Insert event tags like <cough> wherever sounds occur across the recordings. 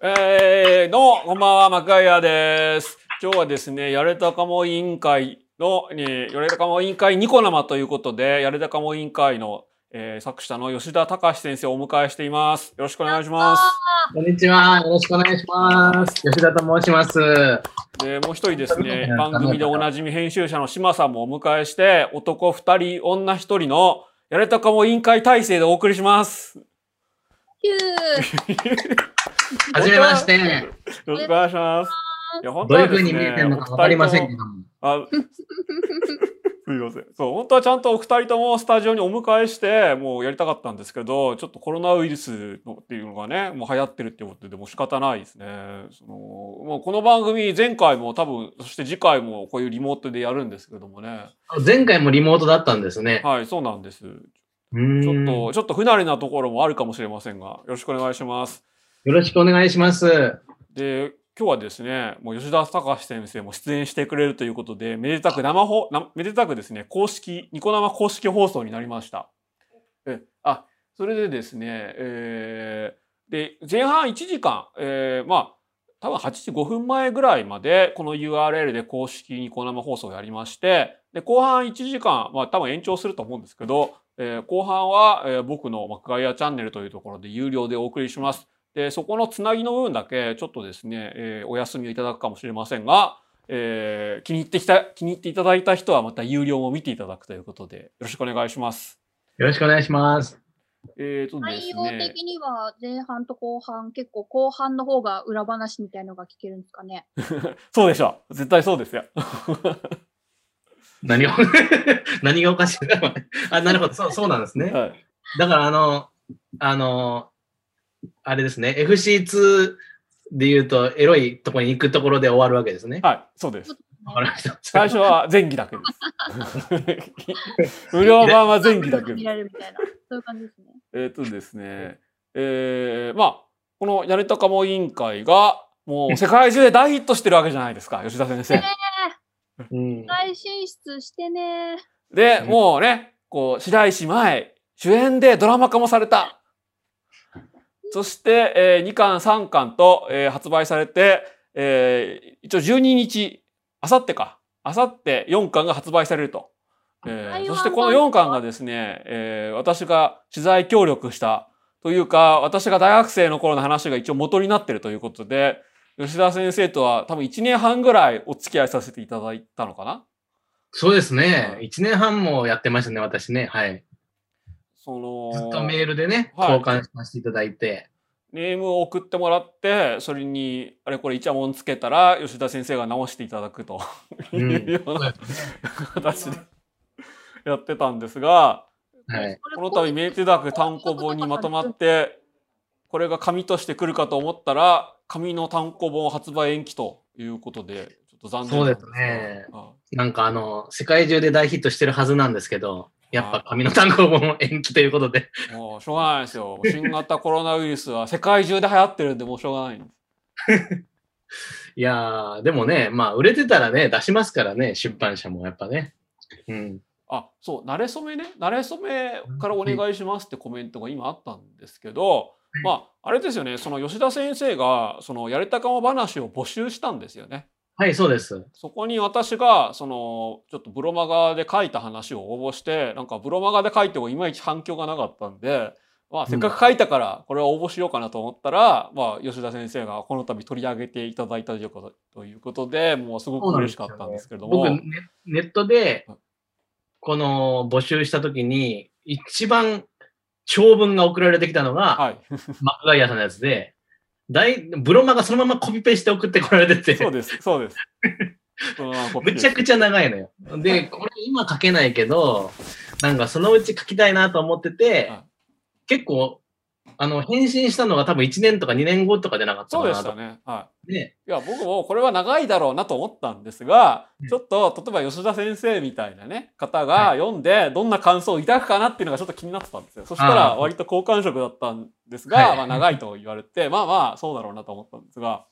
えー、どうも、こんばんは、マクガイアです。今日はですね、やれたかも委員会の、えーやれたかも委員会ニコ生ということで、やれたかも委員会の、えー作者の吉田隆先生をお迎えしています。よろしくお願いします。こんにちは。よろしくお願いします。吉田と申します。で、もう一人ですね、番組でおなじみ編集者の島さんもお迎えして、男二人、女一人の、やれたかも委員会体制でお送りします。<laughs> <laughs> はじめまして。よろしくお願いします。いや、本どういうはですね風に見えてるのかわかりませんけども。あ、すみません。そう、本当はちゃんとお二人ともスタジオにお迎えして、もうやりたかったんですけど、ちょっとコロナウイルスのっていうのがね、もう流行ってるってことで、もう仕方ないですね。その、もうこの番組、前回も多分、そして次回もこういうリモートでやるんですけどもね。前回もリモートだったんですね。はい、そうなんです。ちょっと、ちょっと不慣れなところもあるかもしれませんが、よろしくお願いします。よろしくお願いします。で、今日はですね、もう吉田隆先生も出演してくれるということで、めでたく生放、なめでたくですね、公式、ニコ生公式放送になりました。え、あ、それでですね、えーで、前半1時間、えーまあ、多分8時5分前ぐらいまで、この URL で公式ニコ生放送をやりまして、で、後半1時間、まあ多分延長すると思うんですけど、えー後半は、えー僕のマクガイアチャンネルというところで有料でお送りします。で、そこのつなぎの部分だけ、ちょっとですね、えーお休みをいただくかもしれませんが、えー気に入ってきた、気に入っていただいた人はまた有料も見ていただくということで、よろしくお願いします。よろしくお願いします。えーとです内容ね、的には前半と後半、結構後半の方が裏話みたいのが聞けるんですかね。<laughs> そうでしょう。絶対そうですよ。<laughs> 何を <laughs> 何がおかしいあ、なるほど。そう、そうなんですね。はい。だから、あの、あの、あれですね。FC2 で言うと、エロいところに行くところで終わるわけですね。はい、そうです。わかりました。最初は前期だけです。無料版は前期だけです。見られるみたいな。そういう感じですね。えっ、とですね、えー、まあ、このやれたかも委員会が、もう世界中で大ヒットしてるわけじゃないですか、吉田先生。うん大進出してね。で、もうね、こう、白石前、主演でドラマ化もされた。そして、えー2巻、3巻と、えー発売されて、えー一応12日、あさってか、あさって4巻が発売されると。えーそしてこの4巻がですね、えー私が取材協力したというか、私が大学生の頃の話が一応元になってるということで、吉田先生とは多分1年半ぐらいお付き合いさせていただいたのかなそうですねは。い1年半もやってましたね、私ね。はい。その、ずっとメールでね、はい交換させていただいて。ネームを送ってもらって、それに、あれこれイチャモンつけたら、吉田先生が直していただくとうんいうような形でやってたんですが、はい。この度メーテダク単行本にまとまって、これが紙として来るかと思ったら、紙の単行本発売延期ということで、ちょっと残念そうですねが。なんかあの、世界中で大ヒットしてるはずなんですけど、やっぱ紙の単行本延期ということで。あもうしょうがないですよ。新型コロナウイルスは世界中で流行ってるんで、もうしょうがないんです。<laughs> いやー、でもね、まあ、売れてたらね、出しますからね、出版社もやっぱね。うん。あ、そう、慣れ初めね、慣れ初めからお願いしますってコメントが今あったんですけど、まあ、あれですよね、その吉田先生が、そのやれたかも話を募集したんですよね。はい、そうです。そこに私が、その、ちょっとブロマガで書いた話を応募して、なんかブロマガで書いてもいまいち反響がなかったんで、まあ、せっかく書いたから、これは応募しようかなと思ったら、まあ、吉田先生がこの度取り上げていただいたということということで、もうすごく嬉しかったんですけれども。僕ネ、ネットではい、この募集したときに、一番長文が送られてきたのが、はい。マクガイアさんのやつで、大ブロマがそのままコピペして送ってこられてて、そうです、そうです。むちゃくちゃ長いのよ。で、これ今書けないけど、なんかそのうち書きたいなと思っててはい、結構、あの、返信したのが多分1年とか2年後とかじゃなかったそうかなと。でしたね。はい。ね。いや、僕もこれは長いだろうなと思ったんですがうん、ちょっと、例えば吉田先生みたいなね、方が読んで、どんな感想を抱くかなっていうのがちょっと気になってたんですよ。そしたら、割と好感触だったんですが、はいまあ、長いと言われて、まあまあ、そうだろうなと思ったんですが、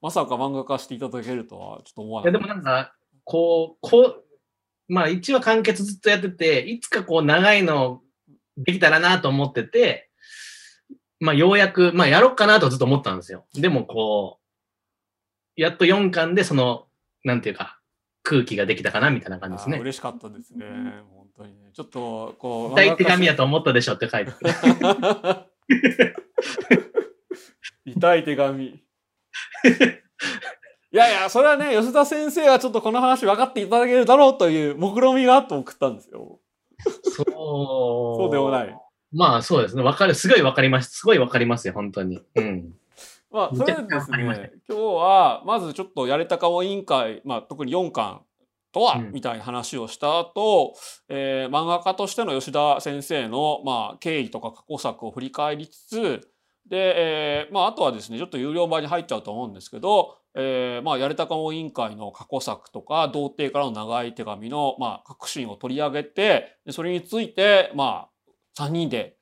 まさか漫画化していただけるとは、ちょっと思わいや、なかった。でもなんか、こう、こう、まあ1話完結ずっとやってて、いつかこう長いのできたらなと思ってて、まあ、ようやく、まあ、やろうかなとずっと思ったんですよ。でも、こう、やっと4巻で、その、なんていうか、空気ができたかな、みたいな感じですね。嬉しかったですね。本当にね。ちょっと、こう。痛い手紙やと思ったでしょって書いて。<laughs> 痛い手紙。いやいや、それはね、吉田先生はちょっとこの話分かっていただけるだろうという目論みがあって送ったんですよ。そう。そうでもない。まあ、そうですね。わかる。すごいわかります。すごいわかりますよ、本当に。うん。まあ、それでですね、今日は、まずちょっとやれたかも委員会、まあ、特に4巻とは、うんみたいな話をした後、えー漫画家としての吉田先生の、まあ、経緯とか過去作を振り返りつつ、で、えーまあ、あとはですね、ちょっと有料版に入っちゃうと思うんですけど、えーまあ、やれたかも委員会の過去作とか、童貞からの長い手紙の、まあ、革新を取り上げて、でそれについて、まあ、3人で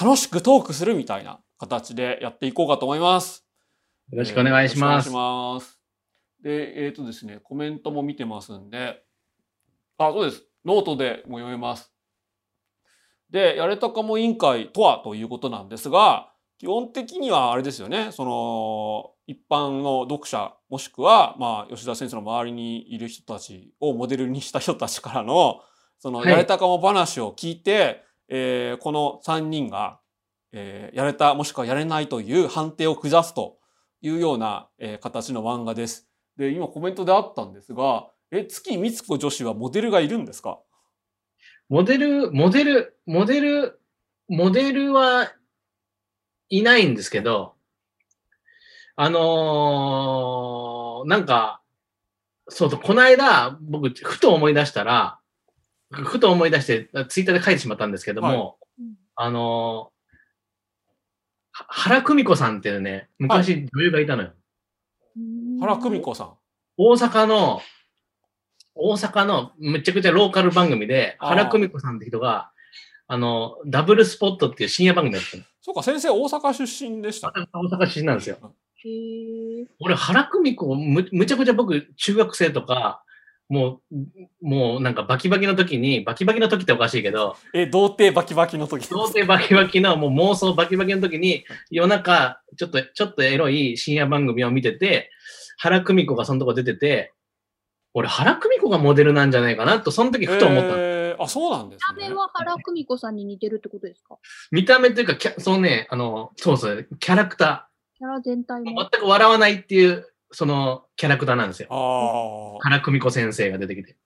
楽しくトークするみたいな形でやっていこうかと思います。よろしくお願いします。よろしくお願いします。で、えっ、とですね、コメントも見てますんで、あ、そうです。ノートでも読めます。で、やれたかも委員会とはということなんですが、基本的にはあれですよね、その、一般の読者、もしくは、まあ、吉田先生の周りにいる人たちをモデルにした人たちからの、その、はいやれたかも話を聞いて、えーこの3人が、えーやれた、もしくはやれないという判定を下すというような、えー形の漫画です。で、今コメントであったんですが、え、月光子女子はモデルがいるんですか？モデル、モデル、モデル、モデルはいないんですけど、あのーなんか、そうそう、この間、僕、ふと思い出したら、ふと思い出して、ツイッターで書いてしまったんですけども、はいあのーは原久美子さんっていうね、昔女優がいたのよ。原久美子さん。大阪の、大阪のめちゃくちゃローカル番組で、原久美子さんって人が、あの、ダブルスポットっていう深夜番組やってるそうか、先生大阪出身でした。の。大阪出身なんですよ。俺、原久美子む、むちゃくちゃ僕、中学生とか、もう、もうなんかバキバキの時に、バキバキの時っておかしいけど、え、童貞バキバキの時。童貞バキバキのもう妄想バキバキの時に、夜中、ちょっと、ちょっとエロい深夜番組を見てて、原久美子がそのとこ出てて、俺、原久美子がモデルなんじゃないかなと、その時ふと思ったの。えーあ、そうなんですね見た目。は原久美子さんに似てるってことですか？見た目というか、キャそのね、あの、そうそう、キャラクタキャラ全体ー。も。全く笑わないっていう、その、キャラクターなんですよ。ああ。原久美子先生が出てきて。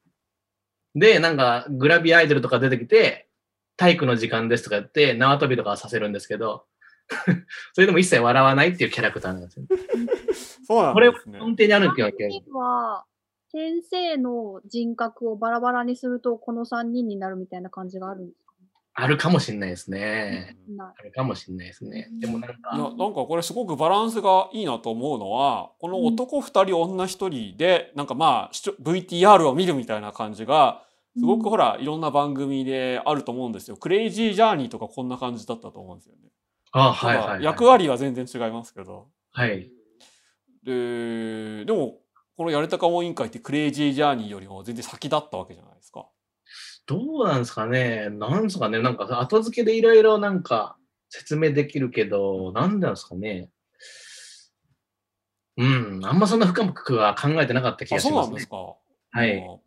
で、なんか、グラビアアイドルとか出てきて、体育の時間ですとか言って、縄跳びとかはさせるんですけど、<laughs> それでも一切笑わないっていうキャラクターなんですよ。そうなんこれ、ですね。根底にあるっていうわけ。3人は、先生の人格をバラバラにすると、この3人になるみたいな感じがあるんですか？あるかもしれないですね。あるかもしれないですね。でもなんいやか、なんかこれすごくバランスがいいなと思うのはこの男2人女1人でなんかまあ VTR を見るみたいな感じがすごくほらいろんな番組であると思うんですよ。クレイジージャーニーとかこんな感じだったと思うんですよね。あはいはい、はい。役割は全然違いますけど。はい。ででもこのやれたかも委員会ってクレイジージャーニーよりも全然先だったわけじゃないですか。どうなんですかね？なんですかね？なんか後付けでいろいろなんか説明できるけど、なんなんですかね？うん。あんまそんな深くは考えてなかった気あがしますねそうなんです。か？はいあ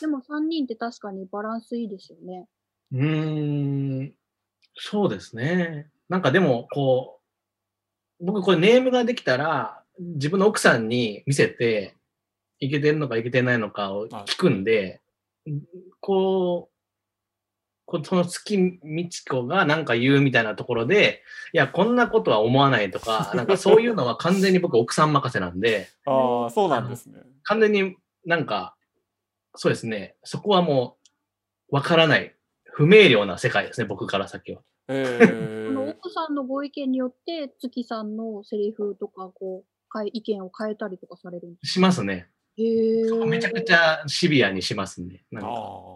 でも3人って確かにバランスいいですよね。うーん。そうですね。なんかでも、こう、僕これネームができたら、自分の奥さんに見せて、いけてるのかいけてないのかを聞くんで、こう、この月美智子がなんか言うみたいなところで、いや、こんなことは思わないとか、<laughs> なんかそういうのは完全に僕奥さん任せなんで、あーそうなんですね。完全になんか、そうですね、そこはもう、わからない、不明瞭な世界ですね、僕から先は。えこのー、奥さんのご意見によって、月さんのセリフとか、こう、かい意見を変えたりとかされるんでしますね。めちゃくちゃシビアにしますんで。なんあかー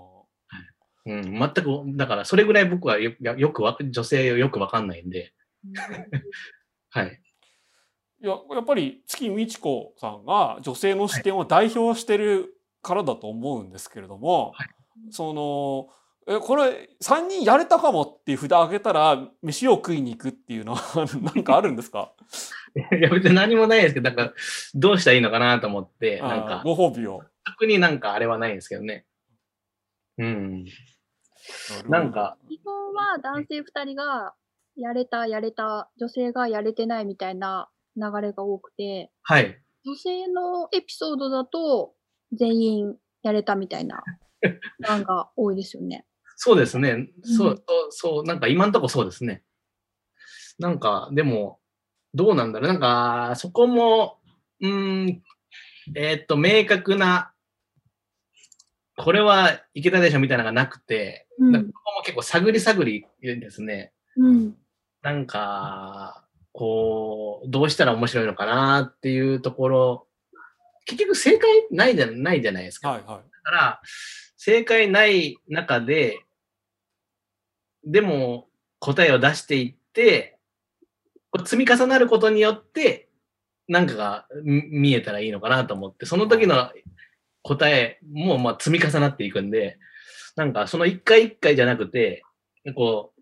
うん、全く、だからそれぐらい僕はよよよくわ、女性をよくわかんないんで、はい。いややっぱり月美智子さんが女性の視点を代表してるからだと思うんですけれども、はい。そのえこれ3人やれたかもっていう札開けたら飯を食いに行くっていうのは <laughs> なんかあるんですか？<laughs> いや、別に何もないですけど、なんか、どうしたらいいのかなと思って、なんか、ご褒美を。特になんかあれはないんですけどね。うん。なんか、基本は男性2人がやれた、やれた、女性がやれてないみたいな流れが多くて、はい。女性のエピソードだと全員やれたみたいな <laughs> 欄が多いですよね。そうですね。そうう、んそう、そう、なんか今んとこそうですね。なんか、でも、どうなんだろう。なんか、そこも、うーん、えーっと、明確な、これはいけたでしょみたいなのがなくて、うんここも結構探り探りですね。うん。なんか、こう、どうしたら面白いのかなっていうところ、結局正解ないじゃないじゃないですか。はいはい。だから、正解ない中で、でも答えを出していって、積み重なることによって、なんかがみ見えたらいいのかなと思って、その時の答えもまあ積み重なっていくんで、なんかその一回一回じゃなくて、こう、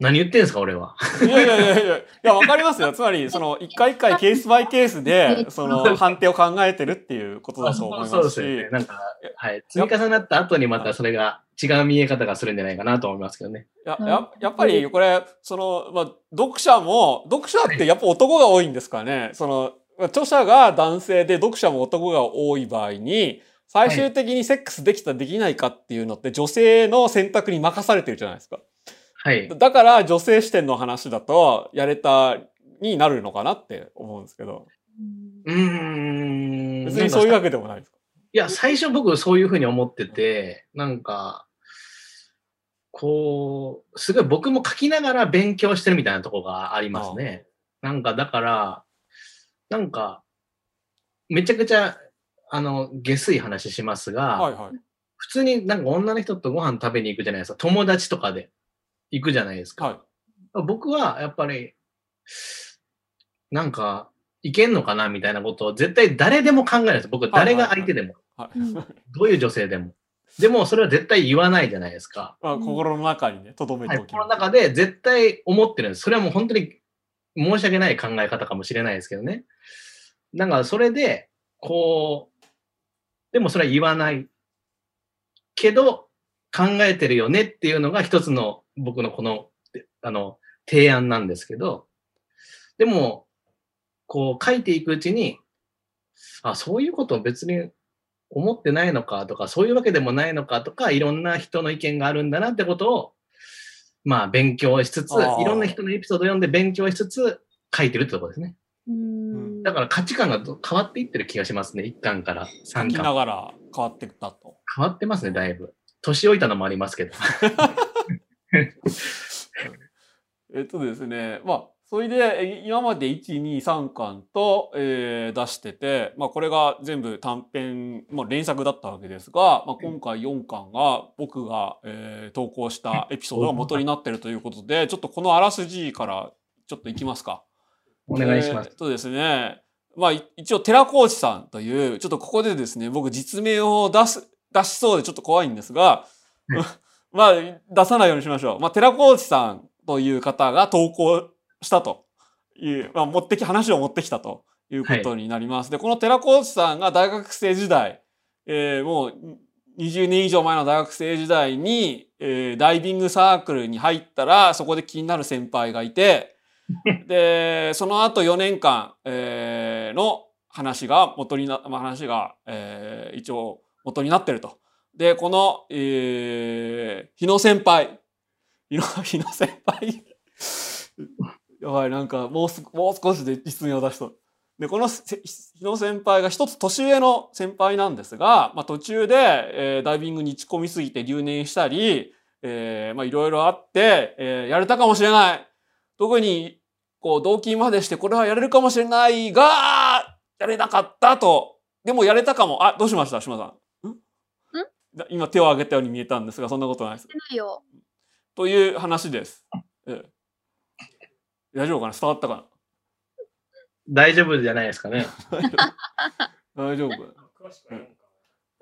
何言ってんですか、俺は。いやいやいやいや、いや、わかりますよ。つまり、その、一回一回ケースバイケースで、<laughs> その、判定を考えてるっていうことだと思いまそうですね。なんか、はい。積み重なった後にまたそれが違う見え方がするんじゃないかなと思いますけどね。やややっぱりこれその、まあ、読者も読者ってやっぱ男が多いんですかねそのまあ著者が男性で読者も男が多い場合に最終的にセックスできたできないかっていうのって女性の選択に任されてるじゃないですか。はい。だから女性視点の話だとやれたになるのかなって思うんですけどうーん。別にそういうわけでもないですか？いや、最初僕そういうふうに思ってて、なんか、こう、すごい僕も書きながら勉強してるみたいなところがありますね。なんか、だから、なんか、めちゃくちゃ、あの、下水話しますが、はいはい。普通になんか女の人とご飯食べに行くじゃないですか。友達とかで行くじゃないですか。はい。僕はやっぱり、なんか、いけんのかなみたいなことを絶対誰でも考えないです。僕、誰が相手でも。どういう女性でも。でも、それは絶対言わないじゃないですか。まあ、心の中にね留めはい。ておきこの中で絶対思ってるんです。それはもう本当に申し訳ない考え方かもしれないですけどね。だから、それで、こう、でもそれは言わない。けど、考えてるよねっていうのが一つの僕のこの、あの、提案なんですけど、でも、こう書いていくうちに、あ、そういうことを別に思ってないのかとか、そういうわけでもないのかとか、いろんな人の意見があるんだなってことを、まあ勉強しつつ、いろんな人のエピソードを読んで勉強しつつ書いてるってところですね。うんだから価値観がど変わっていってる気がしますね。1巻から書3巻。きながら変わってったと。変わってますね、だいぶ。年老いたのもありますけど。<laughs> えっとですね、まあ、それでえ今まで1、2、3巻と、えー出してて、まあ、これが全部短編、まあ、連作だったわけですが、まあ、今回4巻が僕が、えー投稿したエピソードが元になってるということで、ちょっとこのあらすじからちょっといきますか。お願いしますえー。っとですね、まあ、い一応、寺コーチさんという、ちょっとここでですね、僕実名を出す、出しそうでちょっと怖いんですが、<laughs> まあ、出さないようにしましょう。まあ、寺コーチさんという方が投稿したという、まあ、持ってき、話を持ってきたということになります。で、この寺コーチさんが大学生時代、えーもう20年以上前の大学生時代に、えーダイビングサークルに入ったら、そこで気になる先輩がいて、<laughs> で、その後4年間、えーの話が元にな、まあ、話が、えー一応元になってると。で、この、えー、日野先輩。日野、日野先輩。やばい、なんか、もうす、もう少しで実名を出しそう。で、このせ日野先輩が一つ年上の先輩なんですが、まあ途中で、えーダイビングに打ち込みすぎて留年したり、えーまあいろいろあって、えーやれたかもしれない。特に、こう、動機までしてこれはやれるかもしれないが、やれなかったと。でもやれたかも。あ、どうしました？島さん。ん？だ今手を挙げたように見えたんですが、そんなことないです。ないよ。という話です。ええ大丈夫かな？伝わったか大丈夫じゃないですかね。な <laughs> 大丈夫詳しくはな？んか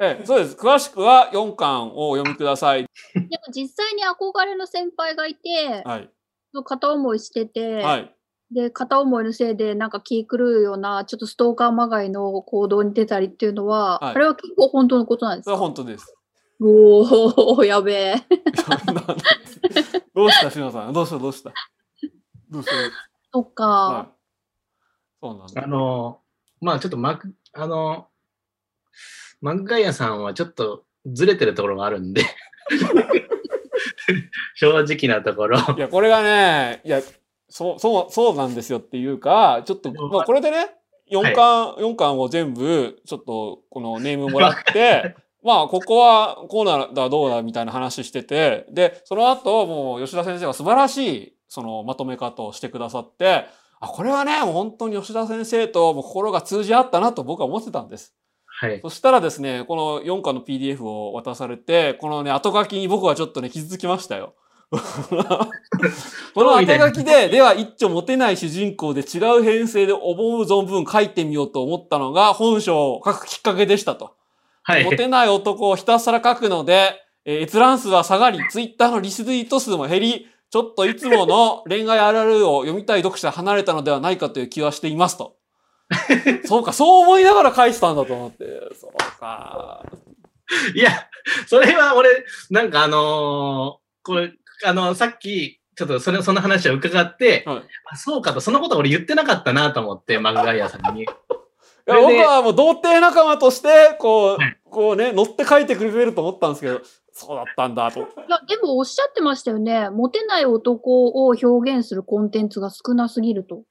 えええ、そうです。詳しくは4巻をお読みください。でも実際に憧れの先輩がいて、はい。片思いしてて、はい。で、片思いのせいでなんか気狂うような、ちょっとストーカーまがいの行動に出たりっていうのは、はいあれは結構本当のことなんですそれはか本当です。おー、やべえ。<laughs> どうした、しのさん？どうした、どうした？どう。<laughs> そっか。はい。そうなんだあ。の、まあちょっとマク、あの、マグガイアさんはちょっとずれてるところがあるんで、<laughs> 正直なところ。いや、これがね、いや、そう、そう、そうなんですよっていうか、ちょっと、まあ、これでね、4巻、四巻を全部、ちょっと、このネームもらって、まあ、ここはこうなんだ、どうだ、みたいな話してて、で、その後、もう、吉田先生が素晴らしい、その、まとめ方をしてくださって、あ、これはね、もう本当に吉田先生ともう心が通じ合ったなと僕は思ってたんです。はい。そしたらですね、この4巻の PDF を渡されて、このね、後書きに僕はちょっとね、傷つきましたよ。<laughs> この後書きで、では一丁モテない主人公で違う編成で思う存分書いてみようと思ったのが本書を書くきっかけでしたと。はい。モテない男をひたすら書くので、えー閲覧数は下がり、ツイッターのリツイート数も減り、ちょっといつもの恋愛あるあるを読みたい読者が離れたのではないかという気はしていますと。<laughs> そうか、そう思いながら書いてたんだと思って。そうか。いや、それは俺、なんかあのーこれ、あのさっき、ちょっとそれ、その話を伺って、はいあそうかと、そのこと俺言ってなかったなと思って、マグガイアさんに。<laughs> いや僕はもう童貞仲間として、こう、はいこうね、乗って書いてくれると思ったんですけど、そうだったんだと。いや、でもおっしゃってましたよね。モテない男を表現するコンテンツが少なすぎると。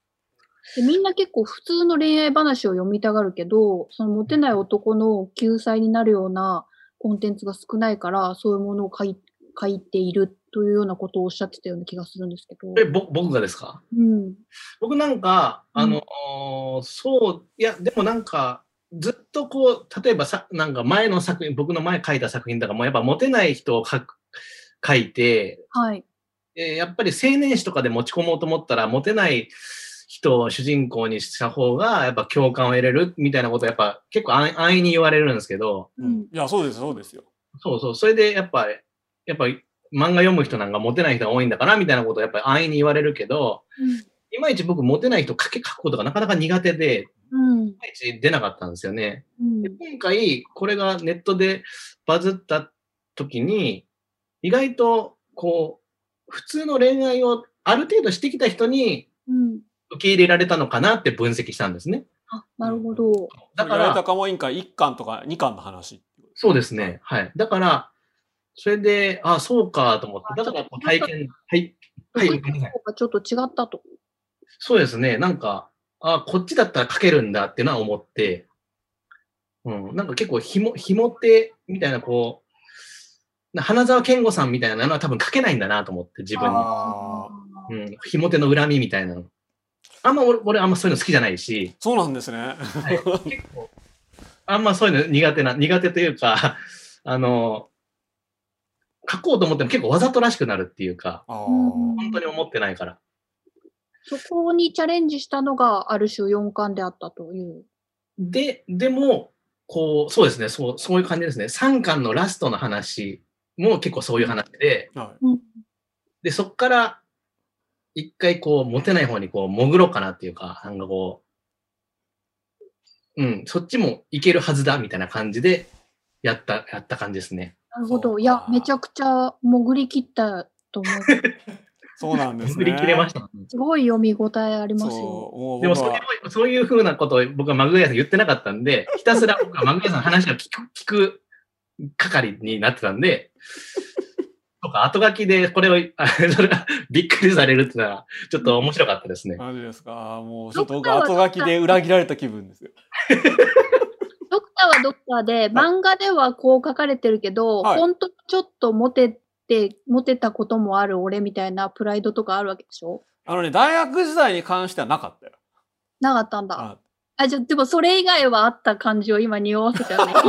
でみんな結構普通の恋愛話を読みたがるけど、そのモテない男の救済になるようなコンテンツが少ないから、そういうものを書い書いているというようなことをおっしゃってたような気がするんですけど。え、ぼ僕がですか？うん。僕なんか、あの、そう、いや、でもなんか、ずっとこう、例えばさ、なんか前の作品、僕の前書いた作品とかも、やっぱモテない人を書く、書いて、はい。えーやっぱり青年誌とかで持ち込もうと思ったら、モテない人を主人公にした方が、やっぱ共感を得れるみたいなことをやっぱ結構安安易に言われるんですけど、うん。いや、そうです、そうですよ。そうそう、それでやっぱ、やっぱ漫画読む人なんかモテない人が多いんだから、みたいなことをやっぱり安易に言われるけど、いまいち僕モテない人書け書くことがなかなか苦手で、うん。いまいち出なかったんですよね。うんで。今回、これがネットでバズった時に、意外と、こう、普通の恋愛をある程度してきた人にうん。受け入れられたのかなって分析したんですね。あ、なるほど。だかやられたら、かも委員会1巻とか2巻の話。そうですね。はい。だから、それで、あそうかと思って、だからこう体験、はい。はい、ちょっと違ったと。そうですね。なんか、あこっちだったら書けるんだっていうのは思って、うん、なんか結構ひも、ひもって、みたいな、こう、な花沢健吾さんみたいなのは多分書けないんだなと思って、自分に。あうん、ひも手の恨みみたいなの。あんま俺、俺あんまそういうの好きじゃないし、そうなんですね。はい、結構、あんまそういうの苦手な、苦手というか、<laughs> あの、書こうと思っても結構わざとらしくなるっていうか、本当に思ってないから。そこにチャレンジしたのがある種4巻であったという。で、でも、こう、そうですね、そう、そういう感じですね。3巻のラストの話も結構そういう話で、はうん。で、そっから、一回こう、モテない方にこう、潜ろうかなっていうか、なんかこう、うん、そっちもいけるはずだ、みたいな感じで、やった、やった感じですね。なるほど。いや、めちゃくちゃ潜り切ったと思う。<laughs> そうなんですね。潜り切れましたね。すごい読み応えありますよ。でもそれも、そういうふうなことを僕はマグヤさん言ってなかったんで、<laughs> ひたすら僕はマグヤさんの話を聞く、聞く係になってたんで、とか、後書きでこれを、あそれが <laughs> びっくりされるっていうのは、ちょっと面白かったですね。マジですか？もうちょっと僕後書きで裏切られた気分ですよ。ドクターはドクターで、<laughs> 漫画ではこう書かれてるけど、はい本当ちょっとモテて、モテたこともある俺みたいなプライドとかあるわけでしょ？あのね、大学時代に関してはなかったよ。なかったんだ。ああ、じゃあ、でもそれ以外はあった感じを今匂わせたよね。<laughs>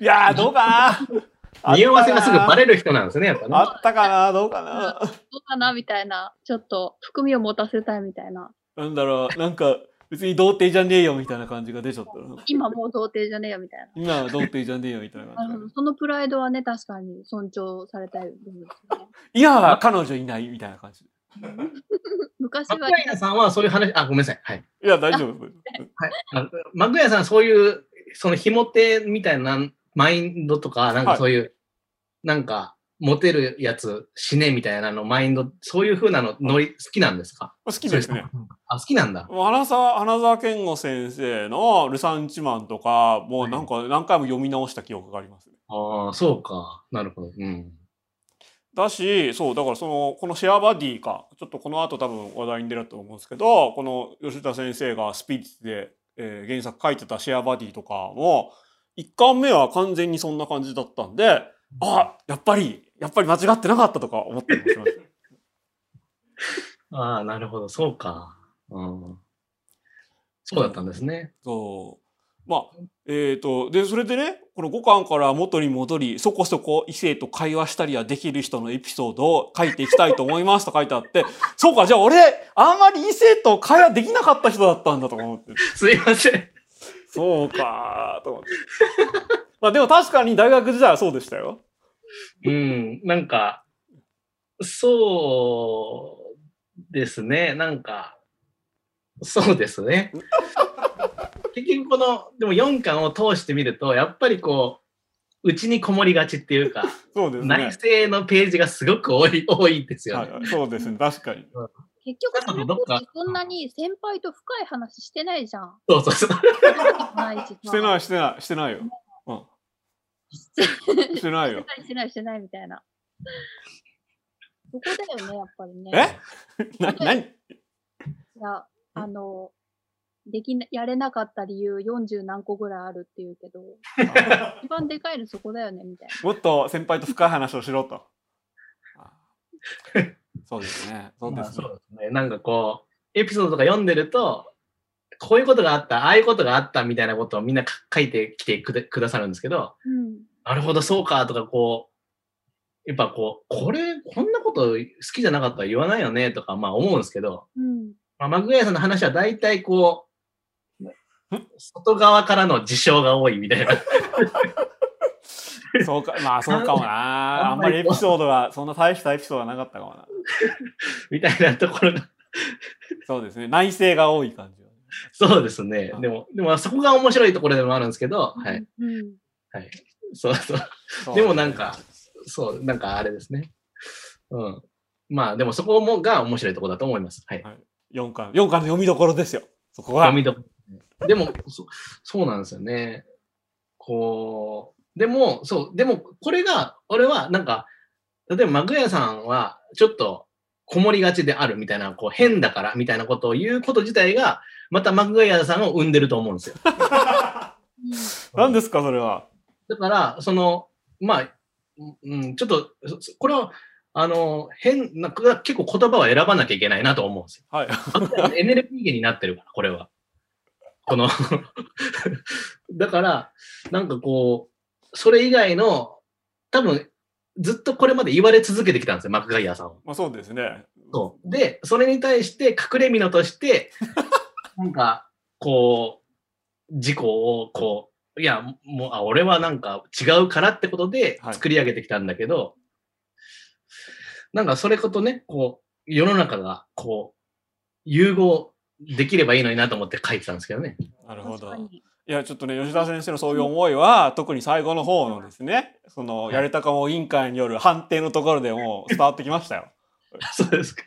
いやー、どうかな <laughs> 匂わせがすぐバる。レる人なんですね、やっぱね。あったかなどうかなどうかなみたいな。ちょっと含みを持たせたいみたいな。なんだろう、なんか、別に童貞じゃねえよみたいな感じが出ちゃったな。今もう童貞じゃねえよみたいな。今は童貞じゃねえよみたいなな感じるほど。そのプライドはね、確かに尊重されたい部分ですよね。今は彼女いないみたいな感じ。<laughs> 昔はマクガイアさんはそういう話、あ、ごめんなさい。はい。いや、大丈夫。はい、あマクガイアさんはそういう、そのひも手みたいなマインドとか、なんかそういう、なんか、モテるやつ死ねみたいなのマインド、そういう風なのノリ好きなんですか？好きですね。あ、好きなんだ。花沢、花沢健吾先生のルサンチマンとか、もうなんか何回も読み直した記憶があります、ね。ああ、そうか。なるほど。うん。だし、そう、だからその、このシェアバディか、ちょっとこの後多分話題に出ると思うんですけど、この吉田先生がスピリッツで、えー原作書いてたシェアバディとかも、一巻目は完全にそんな感じだったんで、あ、やっぱり、やっぱり間違ってなかったとか思ったりもしました。ああ、なるほど。そうか。うん。そうだったんですね。そう。まあ、えっ、と、で、それでね、この5巻から元に戻り、そこそこ異性と会話したりはできる人のエピソードを書いていきたいと思いますと書いてあって、<laughs> そうか、じゃあ俺、あんまり異性と会話できなかった人だったんだとか思って。すいません。そうかと思って。まあでも確かに大学時代はそうでしたよ。うん。なんか、そうですね。なんか、そうですね。<laughs> 結局この、でも4巻を通してみると、やっぱりこう、うちにこもりがちっていうか、そうですね。内政のページがすごく多い、多いですよね。はい、そうですね。確かに。結局そのどっか時そんなに先輩と深い話してないじゃん。そうそうそう。<laughs> してない、してない、してないよ。うん。してないよ。してないしてないみたいな。そこだよね、やっぱりね。え？<laughs> な、なにいや、あの、できな、やれなかった理由40何個ぐらいあるっていうけど、<laughs> 一番でかいのそこだよね、みたいな。もっと先輩と深い話をしろと。<laughs> あそうですね。そうでまあすね。そうですね。なんかこう、エピソードとか読んでると、こういうことがあった、ああいうことがあったみたいなことをみんなか書いてきてくだくださるんですけど、うん。なるほど、そうか、とかこう、やっぱこう、これ、こんなこと好きじゃなかったら言わないよね、とか、まあ思うんですけど、うん。まあ、マグガイアさんの話は大体こう、外側からの事象が多いみたいな。<laughs> そうか、まあそうかもな。あんまりエピソードが、そんな大したエピソードがなかったかもな。<laughs> みたいなところが、そうですね。内政が多い感じ。<laughs> そうですねう。んでも、でもそこが面白いところでもあるんですけど、はい。うん。はい。そうそう。でもなんか、そう、なんかあれですね。うん。まあ、でもそこもが面白いところだと思います。はい。4巻、4巻の読みどころですよ。そこは。読みどころでもそ、そうなんですよね。こう、でも、そう、でも、これが、俺は、なんか、例えば、マグヤさんは、ちょっと、こもりがちであるみたいな、こう、変だから、みたいなことを言うこと自体が、またマグヤさんを生んでると思うんですよ。<laughs> 何ですか、それは。だから、その、まあ、うん、ちょっと、そこれは、あの、変な、結構言葉を選ばなきゃいけないなと思うんですよ。はい。<laughs> エネルギー源になってるから、これは。この <laughs> だから、なんかこう、それ以外の、多分、ずっとこれまで言われ続けてきたんですよ、マクガイアさんは。まあそうですね。そう。で、それに対して隠れ蓑として、なんか、こう、事故を、こう、いや、もう、あ、俺はなんか違うからってことではい作り上げてきたんだけど、なんかそれことね、こう、世の中が、こう、融合できればいいのになと思って書いてたんですけどね。なるほど。いや、ちょっとね、吉田先生のそういう思いは、特に最後の方のですね、その、やれたかも委員会による判定のところでもう伝わってきましたよ。<laughs> そうですか。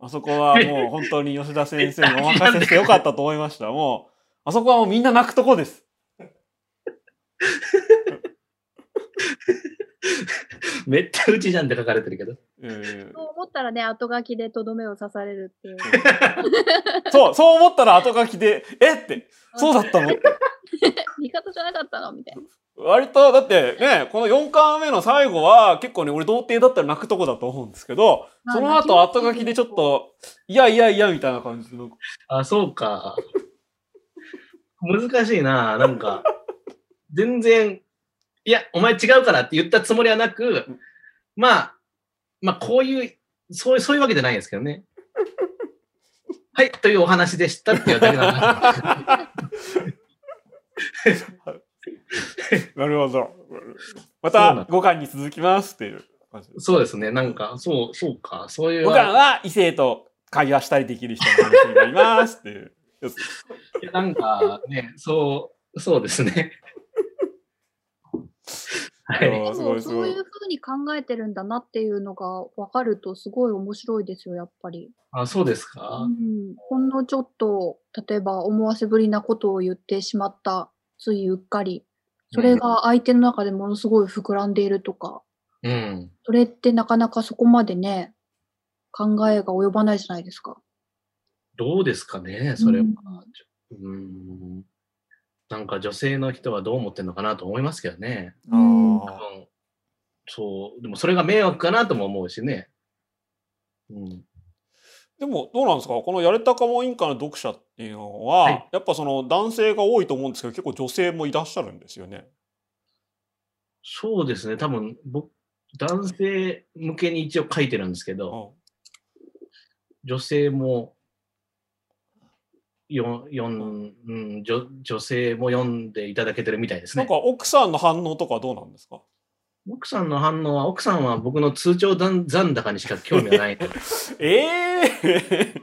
あそこはもう本当に吉田先生にお任せしてよかったと思いました。もう、あそこはもうみんな泣くとこです。<laughs> めっちゃうちじゃんって書かれてるけど。えーそう思ったらね、後書きでとどめを刺されるっていう。そう、そう思ったら後書きで、えって、そうだったのって。<laughs> 味方じゃなかったのみたいな。割と、だってね、この4巻目の最後は結構ね、俺童貞だったら泣くとこだと思うんですけど、まあその後後書きでちょっと、いやいやいやみたいな感じの、あ、そうか。難しいな、なんか。全然、いや、お前違うからって言ったつもりはなく、まあ、まあ、こういう、そういう、そういうわけじゃないんですけどね。はい、というお話でしたっていうだけなんです。<laughs> なるほど。また5巻に続きますっていう。そうですね。なんか、そう、そうか。そういう。5巻は異性と会話したりできる人の話になりますっていう。いやなんかね、そう、そうですね。はい。そういうふうに考えてるんだなっていうのが分かるとすごい面白いですよ、やっぱり。あ、そうですうか。ん、ほんのちょっと、例えば思わせぶりなことを言ってしまった、ついうっかり。それが相手の中でものすごい膨らんでいるとか、うん。それってなかなかそこまでね、考えが及ばないじゃないですか。どうですかね、それは。うんうん。なんか女性の人はどう思ってるのかなと思いますけどね。うんそう、でもそれが迷惑かなとも思うしね。うん。でもどうなんですか？このやれたかも委員会の読者っていうのは、はい。やっぱその男性が多いと思うんですけど結構女性もいらっしゃるんですよね。そうですね、多分僕、男性向けに一応書いてるんですけど、女性もよよん、うん、女女性も読んでいただけてるみたいですね。なんか。奥さんの反応とかはどうなんですか？奥さんの反応は、奥さんは僕の通帳残残高にしか興味がない。<laughs> ええ <laughs>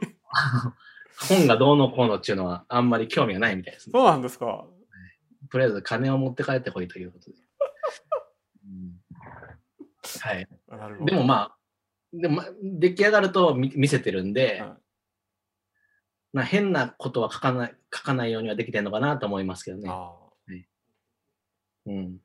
本がどうのこうのっていうのはあんまり興味がないみたいですね。そうなんですかとりあえず金を持って帰ってこいということで。うんはい。でもまあ、でもまあ出来上がると見見せてるんで、はいまあ、変なことは書かない書かないようにはできてるのかなと思いますけどね。あうん、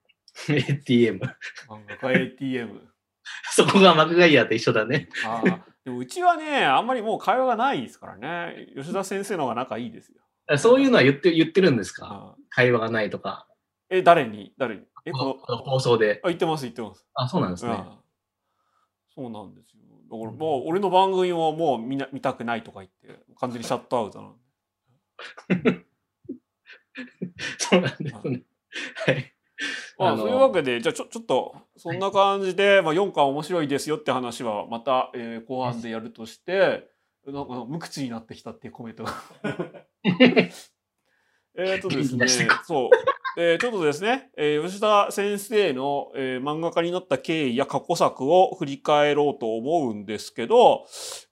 <laughs> ATM。あ漫画家 ATM。<laughs> そこがマクガイアと一緒だね。ああでもうちはねあんまりもう会話がないですからね吉田先生の方が仲いいですよ。そういうのは言って言ってるんですか？会話がないとか。え誰に？誰に？えこの放送で。あ言ってます言ってます。あ、そうなんですね。そうなんですよ。だからもう俺の番組をもう見な見たくないとか言って完全にシャットアウトなんで。<laughs> そうなんですね。はい。あそういうわけでじゃあちょちょっとそんな感じで、まあ、4巻面白いですよって話はまた、えー後半でやるとしてなんか無口になってきたっていうコメントが。<laughs> えっとですねそう、えーちょっとですね、えー吉田先生の、えー漫画家になった経緯や過去作を振り返ろうと思うんですけど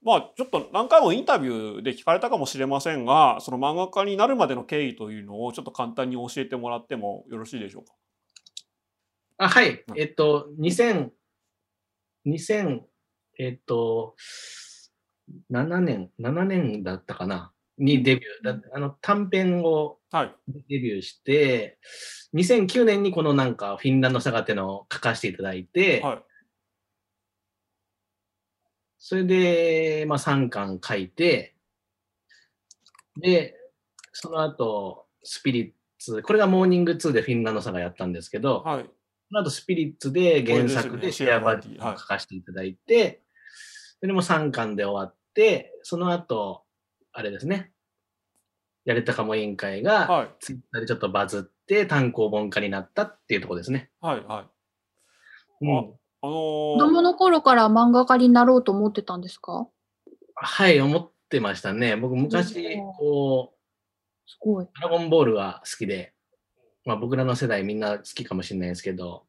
まあちょっと何回もインタビューで聞かれたかもしれませんがその漫画家になるまでの経緯というのをちょっと簡単に教えてもらってもよろしいでしょうか？あ、はい。うん。えっと、2000、2000、えっと、7年、7年だったかな？にデビュー。だあの短編をはい。デビューして、2009年にこのなんかフィンランドサガっていうのを書かせていただいて、はい。それで、まあ3巻書いて、で、その後、スピリッツ、これがモーニング2でフィンランドサガやったんですけど、はいその後スピリッツで原作でシェアバディを書かせていただいて、それも3巻で終わって、その後、あれですね、やれたかも委員会が、はいツイッターでちょっとバズって単行本化になったっていうところですね。はいはい。うん、あの子供ー、の頃から漫画家になろうと思ってたんですか？はい、思ってましたね。僕昔こう、すごい。ドラゴンボールが好きで、まあ僕らの世代みんな好きかもしれないですけど、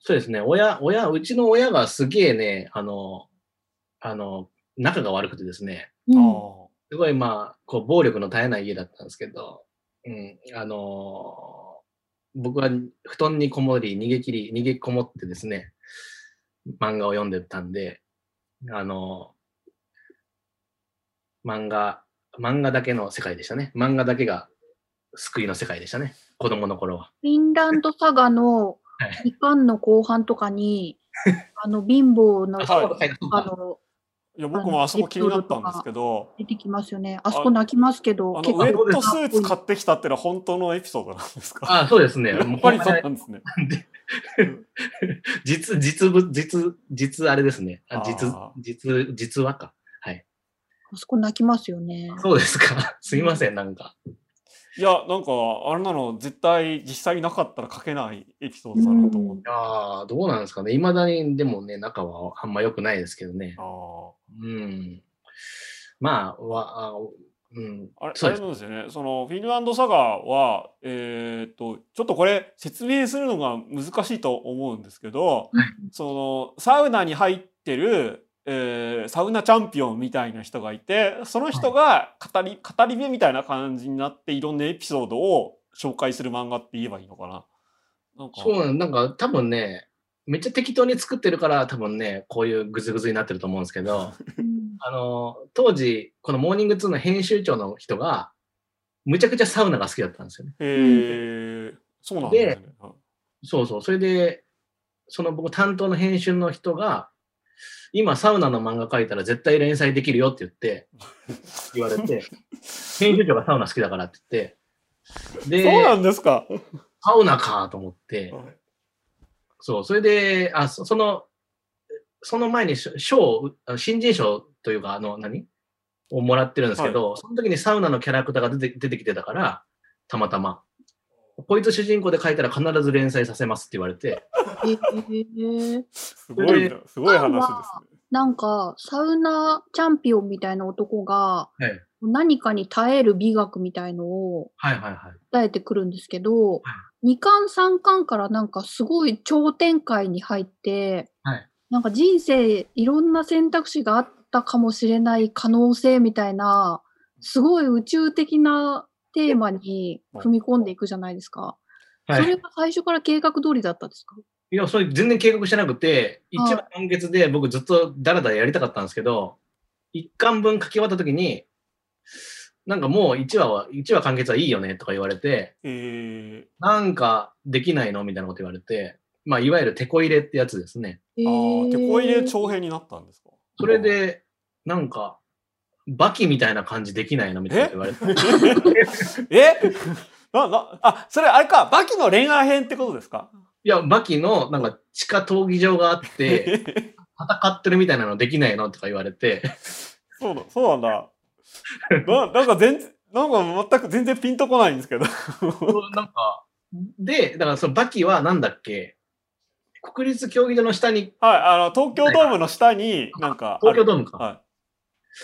そうですね、親、親、うちの親がすげえね、あの、あの、仲が悪くてですね、うんあすごいまあ、こう、暴力の絶えない家だったんですけど、うん、あの僕は布団にこもり、逃げ切り、逃げこもってですね、漫画を読んでたんで、あの漫画、漫画だけの世界でしたね。漫画だけが救いの世界でしたね。子供の頃は。フィンランドサガのはい2巻の後半とかに、<laughs> あの、貧乏の、あの、いや僕もあそこ気になったんですけど、出てきますよね。あそこ泣きますけど、あの結構ウェットスーツ買ってきたってのは本当のエピソードなんですか？あそうですね。やっぱりそうなんですね。<laughs> 実、実物、実、実あれですね。あ実実、実話か。はい。あそこ泣きますよね。そうですか。すいません、なんか。いやなんかあれなの絶対実際になかったら書けないエピソードだなと思って。ああ、どうなんですかね。未だにでもね、仲はあんま良くないですけどね。あうん。まあ、わあうん、あれ、あれそうですなんですよね。そのフィンランドサガは、えーっと、ちょっとこれ説明するのが難しいと思うんですけど、はいそのサウナに入ってる、えーサウナチャンピオンみたいな人がいて、その人が語り、語り部みたいな感じになっていろんなエピソードを紹介する漫画って言えばいいのかな？なんか、そうなんか多分ね、めっちゃ適当に作ってるから多分ね、こういうグズグズになってると思うんですけど、う <laughs> んあの、当時、このモーニング2の編集長の人が、むちゃくちゃサウナが好きだったんですよね。えー、そうなんですね。そうそう。それで、その僕担当の編集の人が、今サウナの漫画描いたら絶対連載できるよって言って、<laughs> 言われて、編集長がサウナ好きだからって言って、で、そうなんですか？サウナかと思って、はい。そう、それで、あ、そその、その前にし賞新人賞というか、あの、何？をもらってるんですけど、その時にサウナのキャラクターが出て出てきてたから、たまたま。こいつ主人公で書いたら必ず連載させますって言われて、えーすごいな、すごい話ですね。なんか、サウナチャンピオンみたいな男が、はい、何かに耐える美学みたいのを。伝えてくるんですけど、2巻3巻からなんかすごい超展開に入って、はい。なんか人生いろんな選択肢があったかもしれない可能性みたいな、すごい宇宙的なテーマに踏み込んでいくじゃないですか。はい。それが最初から計画通りだったんですか？いや、それ全然計画してなくて、一はい。話完結で僕ずっとダラダラやりたかったんですけど、一巻分書き終わった時に、なんかもう一話は、一話完結はいいよねとか言われて、えなんかできないのみたいなこと言われて、まあ、いわゆるテこ入れってやつですね。えー、ああ、手こ入れー長編になったんですか？それ、で、なんか、バキみたいな感じできないのみたいな言われて。<laughs> え？<laughs> な、な、あ、それあれか、バキの恋愛編ってことですか？いや、バキのなんか地下闘技場があって、<laughs> 戦ってるみたいなのできないのとか言われて、そうだ、そうなんだ。ななんか全然、なんか全く全然ピンとこないんですけど。なんか、で、だからそのバキはなんだっけ？国立競技場の下に、はい、あの、東京ドームの下に、なんか東京ドームか。は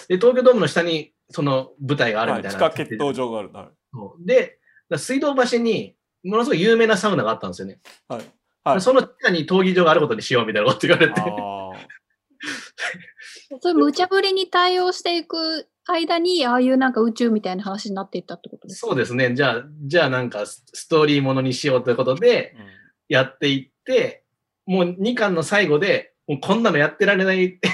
で、東京ドームの下にその舞台があい、はい、るみたいな。地下決闘場がある。はい。で、水道橋にものすごい有名なサウナがあったんですよね。はい。はい。その地下に闘技場があることにしようみたいなこと言われて。あ <laughs> そういう無茶ぶりに対応していく間に、ああいうなんか宇宙みたいな話になっていったってことですか？そうですね。じゃあ、じゃあなんかスストーリーものにしようということでやっていって、もう2巻の最後で、もうこんなのやってられない感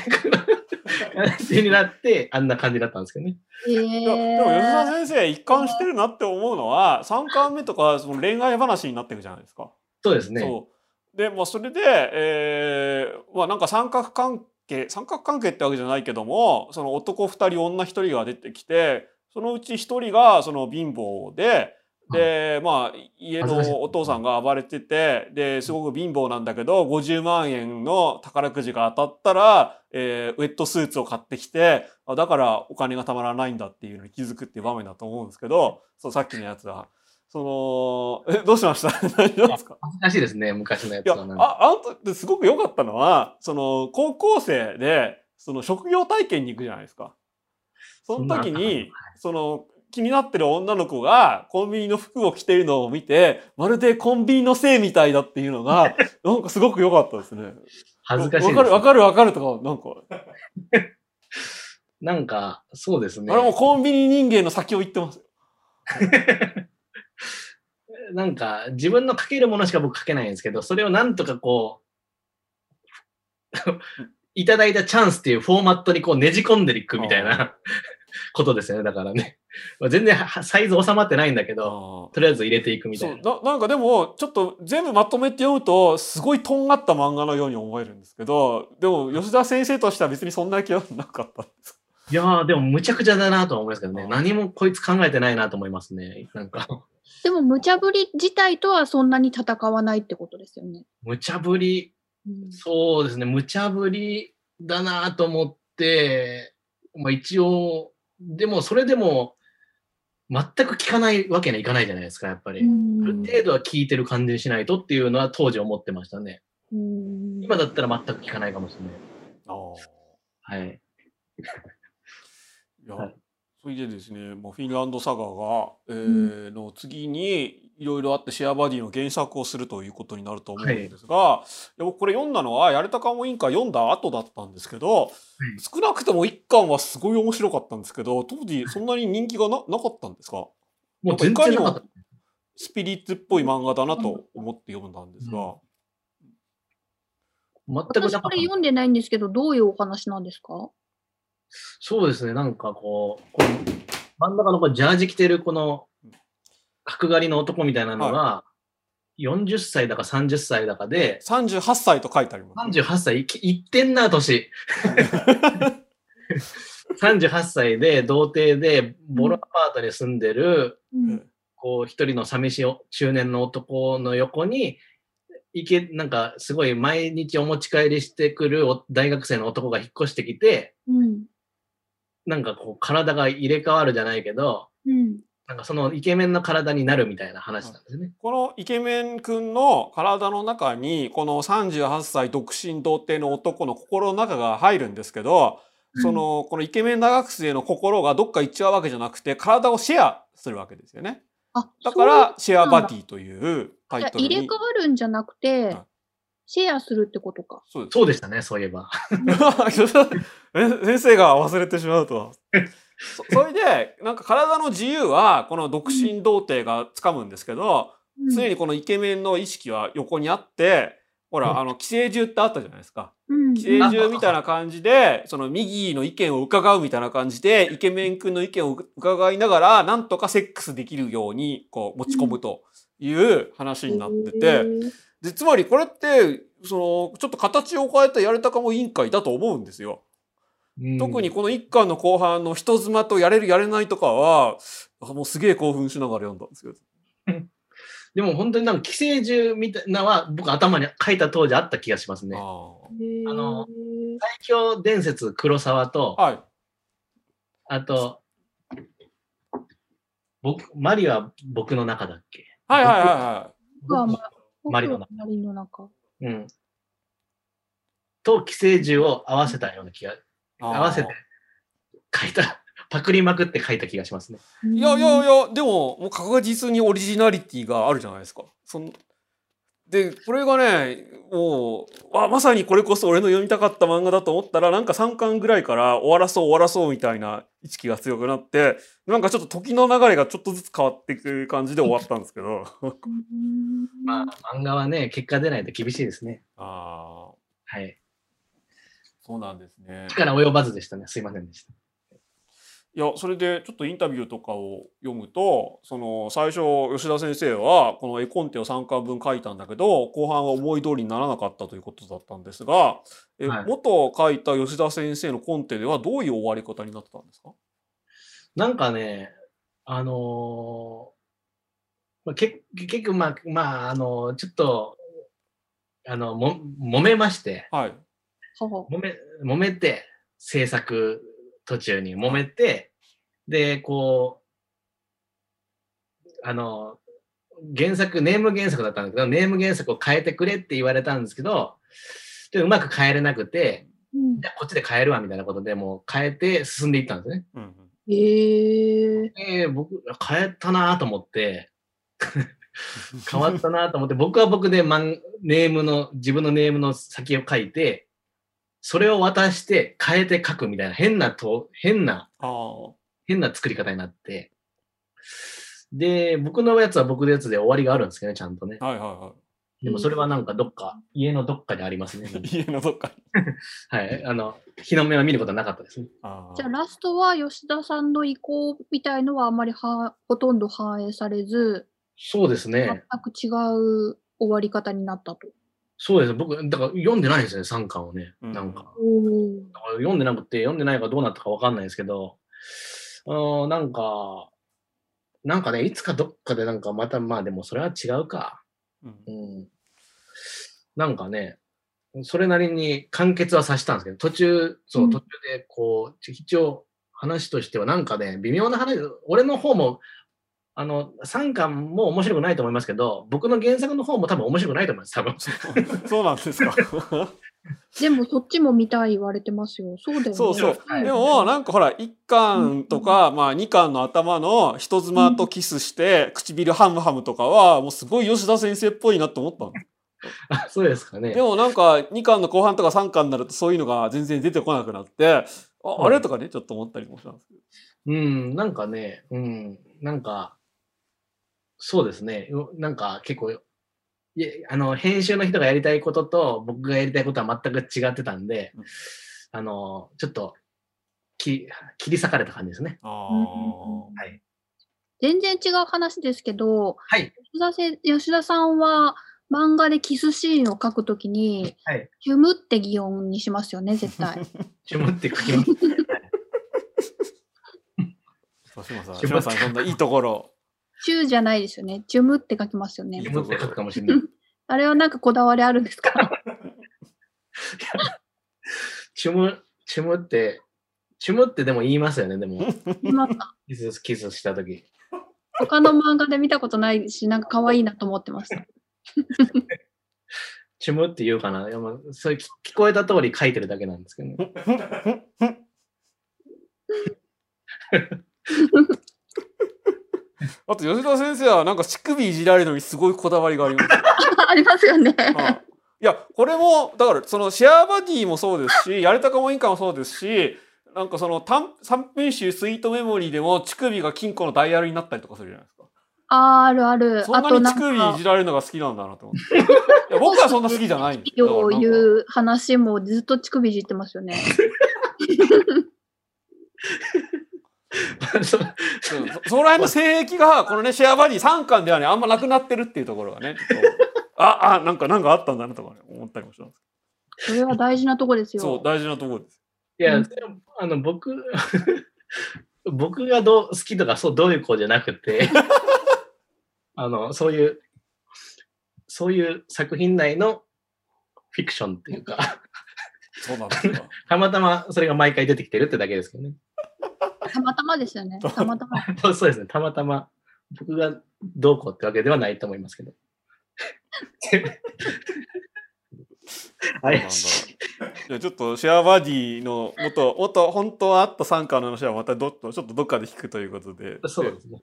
<laughs> じになって、あんな感じだったんですけどね。えいやでも吉田ー、先生一貫してるなって思うのは3巻目とかその恋愛話になっていくじゃないですか。そうですね。そうでまあそれで、えーまあ、なんか三角関係三角関係ってわけじゃないけどもその男2人女1人が出てきてそのうち1人がその貧乏で。でまあ家のお父さんが暴れててですごく貧乏なんだけど50万円の宝くじが当たったら、えーウェットスーツを買ってきてあだからお金がたまらないんだっていうのに気づくっていう場面だと思うんですけどそうさっきのやつはそのえどうしました？<laughs> 大丈夫ですか？恥ずかしいですね、昔のやついやはなんか。ああんたすごく良かったのはその高校生でその職業体験に行くじゃないですか。その時にその気になってる女の子がコンビニの服を着ているのを見てまるでコンビニのせいみたいだっていうのが <laughs> なんかすごく良かったですね。恥ずかしいですわかるわかるわかるとかなんか、<laughs> なんか、そうですね。あれもコンビニ人間の先を言ってますよ。<laughs> なんか、自分の書けるものしか僕書けないんですけど、それをなんとかこう、いただいたチャンスっていうフォーマットにこうねじ込んでいくみたいなことですよね。だからね。まあ全然はサイズ収まってないんだけど、とりあえず入れていくみたそいうな。ななんかでもちょっと全部まとめて読むとすごいとんがった漫画のように思えるんですけどでも吉田先生としては別にそんな気はなかったんですいやー、でもむちゃくちゃだなとは思いますけどね何もこいつ考えてないなと思いますね。なんか、でも無茶ぶり自体とはそんなに戦わないってことですよね。無茶ぶり、うんそうですね、無茶ぶりだなと思って、まあ一応、でもそれでも、全く聞かないわけにはいかないじゃないですか、やっぱり。うんある程度は聞いてる感じにしないとっていうのは当時思ってましたね。うん今だったら全く聞かないかもしれない。あーはい。いやはいそれでですね、もうフィンランドサガが、えーの次にいろいろあってシェアバディの原作をするということになると思うんですが、で僕これ読んだのはやれたかも委員会読んだ後だったんですけど、少なくとも一巻はすごい面白かったんですけど当時そんなに人気がななかったんですか？もう全然なかった。スピリッツっぽい漫画だなと思って読んだんですが、全くなかった。私これ。読んでないんですけど、どういうお話なんですか？そうですね、なんかこう、この真ん中のこうジャージ着てるこの角刈りの男みたいなのが、40歳だか30歳だかで、38歳と書いてあります。38歳いき、いってんな、年。<laughs> 38歳で、童貞で、ボロアパートに住んでる、うん。こう、一人の寂しいお中年の男の横に、いけ、なんか、すごい毎日お持ち帰りしてくるお大学生の男が引っ越してきて、うん。なんかこう、体が入れ替わるじゃないけど、うん。なんかそのイケメンの体になるみたいな話なんですね。このイケメン君の体の中にこの38歳独身童貞の男の心の中が入るんですけど、そのこのイケメン大学生の心がどっか行っちゃうわけじゃなくて体をシェアするわけですよね。あ、だからシェアバィディというタイトルに入れ替わ。るんじゃなくてはい、シェアするってことか。そうですそうでしたね、そういえば。<laughs> え先生が忘れてしまうとは。そ <laughs> それでなんか体の自由はこの独身童貞がつかむんですけど、うん常にこのイケメンの意識は横にあってほら、うんあの寄生獣ってあったじゃないですか。うん。寄生獣みたいな感じでその右の意見を伺うみたいな感じでイケメン君の意見を伺いながらなんとかセックスできるようにこう持ち込むという話になってて。でつまりこれってそのちょっと形を変えたやれたかも委員会だと思うんですよ。特にこの一巻の後半の人妻とやれるやれないとかはあもうすげえ興奮しながら読んだんですけど。<laughs> でも本当になんか寄生獣みたいなのは僕頭に書いた当時あった気がしますね。ああの最強伝説黒沢とあ、はい。あと、僕、マリは僕の中だっけ？はいはいはいは僕はまマリの中。マリの中。うん。と寄生獣を合わせたような気が、い。合わせて書いた、パクりまくって書いた気がしますね。いやいやいやでももう確実にオリジナリティがあるじゃないですか。そんでこれがねもうあまさにこれこそ俺の読みたかった漫画だと思ったらなんか3巻ぐらいから終わらそう終わらそうみたいな意識が強くなってなんかちょっと時の流れがちょっとずつ変わっていく感じで終わったんですけど。うん <laughs> まあ、漫画はね、結果出ないと厳しいですね。ああはい。そうなんですね。力及ばずでしたね。すいませんでした。いやそれでちょっとインタビューとかを読むとその最初吉田先生はこの絵コンテを3巻分書いたんだけど後半は思い通りにならなかったということだったんですが、えはい元書いた吉田先生のコンテではどういう終わり方になってたんですか？なんかね、あのーまあ、け結局、まあ、まあ、あのちょっと、あの、も、揉めまして、はい。揉め、揉めて、制作途中に。揉めて、で、こう、あの、原作、ネーム原作だったんだけど、ネーム原作を変えてくれって言われたんですけど、でうまく変えれなくて、うん。じゃあこっちで変えるわみたいなことでもう変えて進んでいったんですね。うんうん。へえ。で、僕、変えたなと思って、<laughs> 変わったなと思って、僕は僕でマンネームの、自分のネームの先を書いて、それを渡して変えて書くみたいな変なと、変な。変な作り方になって、で、僕のやつは僕のやつで終わりがあるんですけどね、ちゃんとね。はいはいはでもそれはなんかどっか、家のどっかにありますね。い。<laughs> 家のどっかに。<laughs> はい。あの、日の目は見ることはなかったですね。ああじゃあラストは吉田さんの意向みたいのはあまりはほとんど反映されず、そうです全ね。く違う終わり方になったと。そうです。僕、だから読んでないんですよね、3巻をね。うんなんか。おだから読んでなくて、読んでないかどうなったかわかんないですけど、あのなんか、なんかね、いつかどっかでなんかまた、まあでもそれは違うか。うんうん。なんかね、それなりに完結はさせたんですけど、途中、そうう、ん途中でこう、一応話としてはなんかね、微妙な話、俺の方もあの、3巻も面白くないと思いますけど、僕の原作の方も多分面白くないと思います、多分。そう <laughs> なんですか。<laughs> でもそっちも見たい言われてますよ。そうだよね。そうそう。はいでも、なんかほら、1巻とか、まあ2巻の頭の人妻とキスして、唇ハムハムとかは、もうすごい吉田先生っぽいなと思ったの。あ <laughs> そうですかねで。もなんか2巻の後半とか3巻になるとそういうのが全然出てこなくなって、ああれ？とかね、ちょっと思ったりもしたんですけど。うん、なんかね、うん、なんか、そうですね。よなんか結構、いえあの、編集の人がやりたいことと僕がやりたいことは全く違ってたんでうん、あの、ちょっと、き切り裂かれた感じですね。はい。全然違う話ですけど、はい。吉田せ吉田さんは漫画でキスシーンを書くときに、はい。ヒュムって擬音にしますよね、絶対。<laughs> ちむって書きます。島さん、島さん、そんないいところ。チューじゃないですよね。チュムって書きますよねち。むって書くかもしれない。<laughs> あれはなんかこだわりあるんですか？<laughs> ちむ、ちむって、ちむってでも言いますよね、でも。今キス、キスしたとき。他の漫画で見たことないし、なんか可愛いなと思ってました。<laughs> ちむって言うかな？いやまあ、それ聞聞こえた通り書いてるだけなんですけどね。あと吉田先生はなんか乳首いじられるのにすごいこだわりがあります。<laughs> ありますよね。はいいやこれもだからそのシェアバディもそうですしやれたかもインカもそうですしなんかその短三分集スイートメモリーでも乳首が金庫のダイヤルになったりとかするじゃないですか。あーあるある。そんなに乳首いかじ、られるのが好きなんだなと思って。いや僕はそんな好きじゃないんですだからをなんか言う話もずっと乳首いじってますよね。<laughs> <laughs> その辺の性癖がこのねシェアバディ3巻ではねあんまなくなってるっていうところがねあ <laughs> あなんかなんかあったんだなとかね思ったりもしたんですそれは大事なとこですよ。そう大事なところです。いや、あの、僕、<laughs> 僕がどう好きとか、そう、どういう子じゃなくて、あの、そういう、そういう作品内のフィクションっていうか、そうなんですか。たまたまそれが毎回出てきてるってだけですけどね。たまたまですよね。たまたま。<laughs> そうですね、たまたま僕がどうこうってわけではないと思いますけど。怪しい。<laughs> じゃあちょっとシェアバディの元元本当はあった参加の話はまたどっとちょっとどっかで聞くということで。そうですね。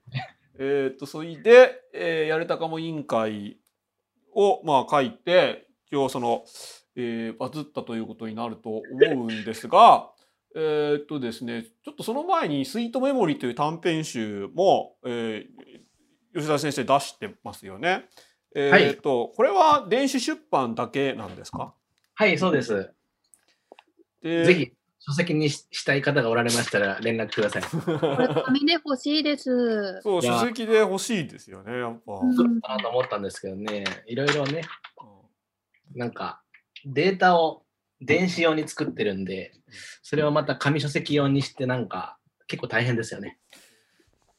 えーっとそれで、えーやれたかも委員会をまあ書いて一応その、えーバズったということになると思うんですが。えーっとですね、ちょっとその前に「スイートメモリー」という短編集も、えー吉田先生出してますよね。えーっとこれは電子出版だけなんですか？はい、そうです。でぜひ、書籍にししたい方がおられましたら連絡ください。<laughs> これ紙で欲しいです。そう書籍で欲しいですよねやっぱ。うんそうかなと思ったんですけどね、いろいろね、なんかデータを電子用に作ってるんで、それをまた紙書籍用にしてなんか結構大変ですよね。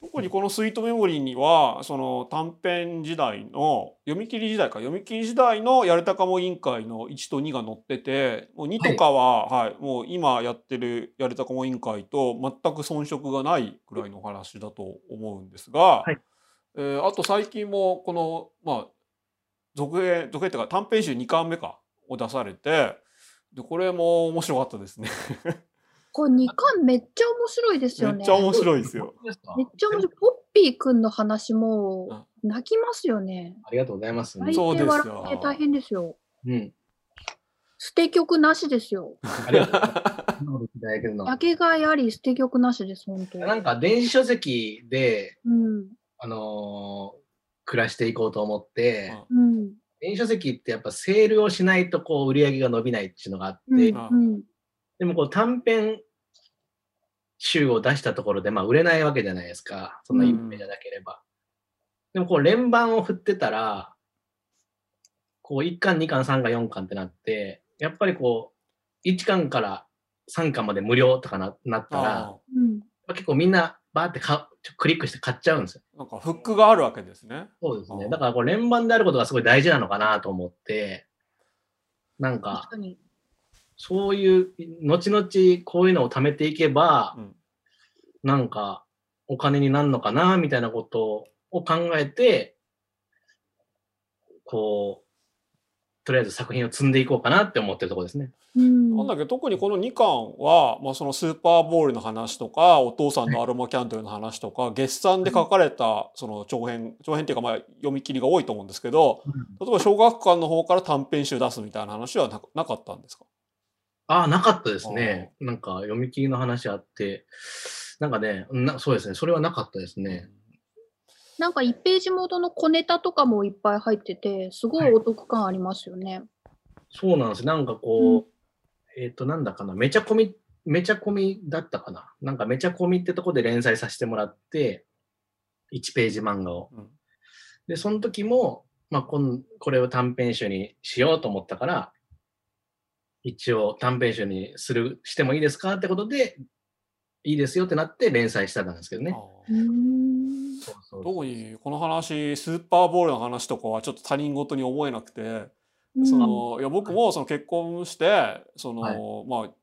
特にこのスイートメモリーにはその短編時代の読み切り時代か読み切り時代のやれたかも委員会の1と2が載っててもう2とかは、はいもう今やってるやれたかも委員会と全く遜色がないくらいのお話だと思うんですが、はいえーあと最近もこのまあ続編続編っていうか短編集2巻目かを出されてでこれも面白かったですね。これ2巻めっちゃ面白いですよね。めっちゃ面白いですよ。めっちゃ面白い。ポッピーくんの話も泣きますよね。ありがとうございます。大そうですよ笑って大変ですよ。うん。捨て曲なしですよ。ありがとう。やけがいあり、捨て曲なしです、本当。なんか電子書籍で、うん。あのー暮らしていこうと思って、うん。電子書籍ってやっぱセールをしないとこう売り上げが伸びないっていうのがあって、うん。でもこう短編集を出したところでまあ売れないわけじゃないですか。そんな有名じゃなければ。でもこう連番を振ってたら、こう1巻、2巻、3巻、4巻ってなって、やっぱりこう1巻から3巻まで無料とかななったら、あうん。結構みんなバーってかちょクリックして買っちゃうんですよ。ーなんかフックがあるわけですね。そうですね。だからこう連番であることがすごい大事なのかなと思って、なんか。そういう、後々こういうのを貯めていけば、うんなんかお金になるのかなみたいなことをを考えて、こう、とりあえず作品を積んでいこうかなって思ってるところですね。うんなんだっけ特にこの2巻は、まあ、そのスーパーボールの話とかお父さんのアロマキャンドルの話とか月産で書かれたその長編長編っていうかまあ読み切りが多いと思うんですけど例えば小学館の方から短編集出すみたいな話はななかったんですか？ああ、なかったですね。なんか読み切りの話あって、なんかね、なそうですね、それはなかったですね。なんか1ページものの小ネタとかもいっぱい入ってて、すごいお得感ありますよね。そうなんです。なんかこう、えっ、と、なんだかな、めちゃコミ、めちゃコミだったかな。なんかめちゃコミってとこで連載させてもらって、1ページ漫画を。うんで、その時も、まあこん、これを短編集にしようと思ったから、一応短編集にする、してもいいですかってことで、いいですよってなって連載したんですけどね。うーんそうそう特にこの話スーパーボールの話とかはちょっと他人事に思えなくて、うんそのいや僕もその結婚してその、はいまあ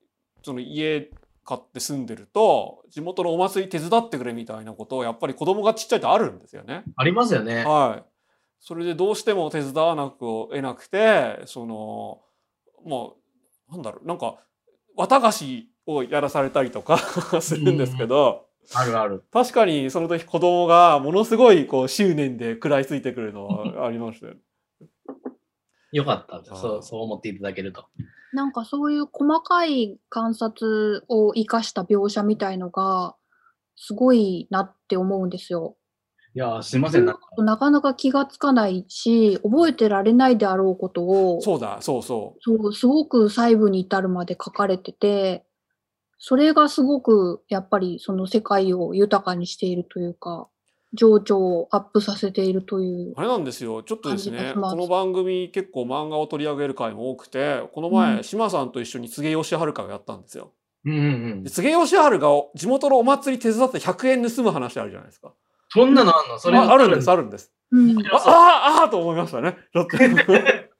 その家買って住んでると地元のお祭り手伝ってくれみたいなことをやっぱり子供がちっちゃいとあるんですよね。ありますよね。はい。それでどうしても手伝わなくを得なくてそのもうなんだろうなんか綿菓子をやらされたりとか <laughs> するんですけど。あるある。確かにその時子供がものすごいこう執念で食らいついてくるのは <laughs> ありましたよね。よかったですそう。そう思っていただけると。なんかそういう細かい観察を生かした描写みたいのが、すごいなって思うんですよ。いやー、すいません。なんかなか気がつかないし、覚えてられないであろうことを、そうだそうそそう、すごく細部に至るまで書かれてて、それがすごくやっぱりその世界を豊かにしているというか、情緒をアップさせているというう。あれなんですよちょっとですねこの番組結構漫画を取り上げる回も多くてこのう前ん島さんと一緒に柘植義治がやったんですよ。うんうんうんで。柘植義治が地元のお祭り手伝って100円盗む話あるじゃないですか。そんなのあんの？それああるんですあるんです。うん。あああーと思いましたね。<laughs>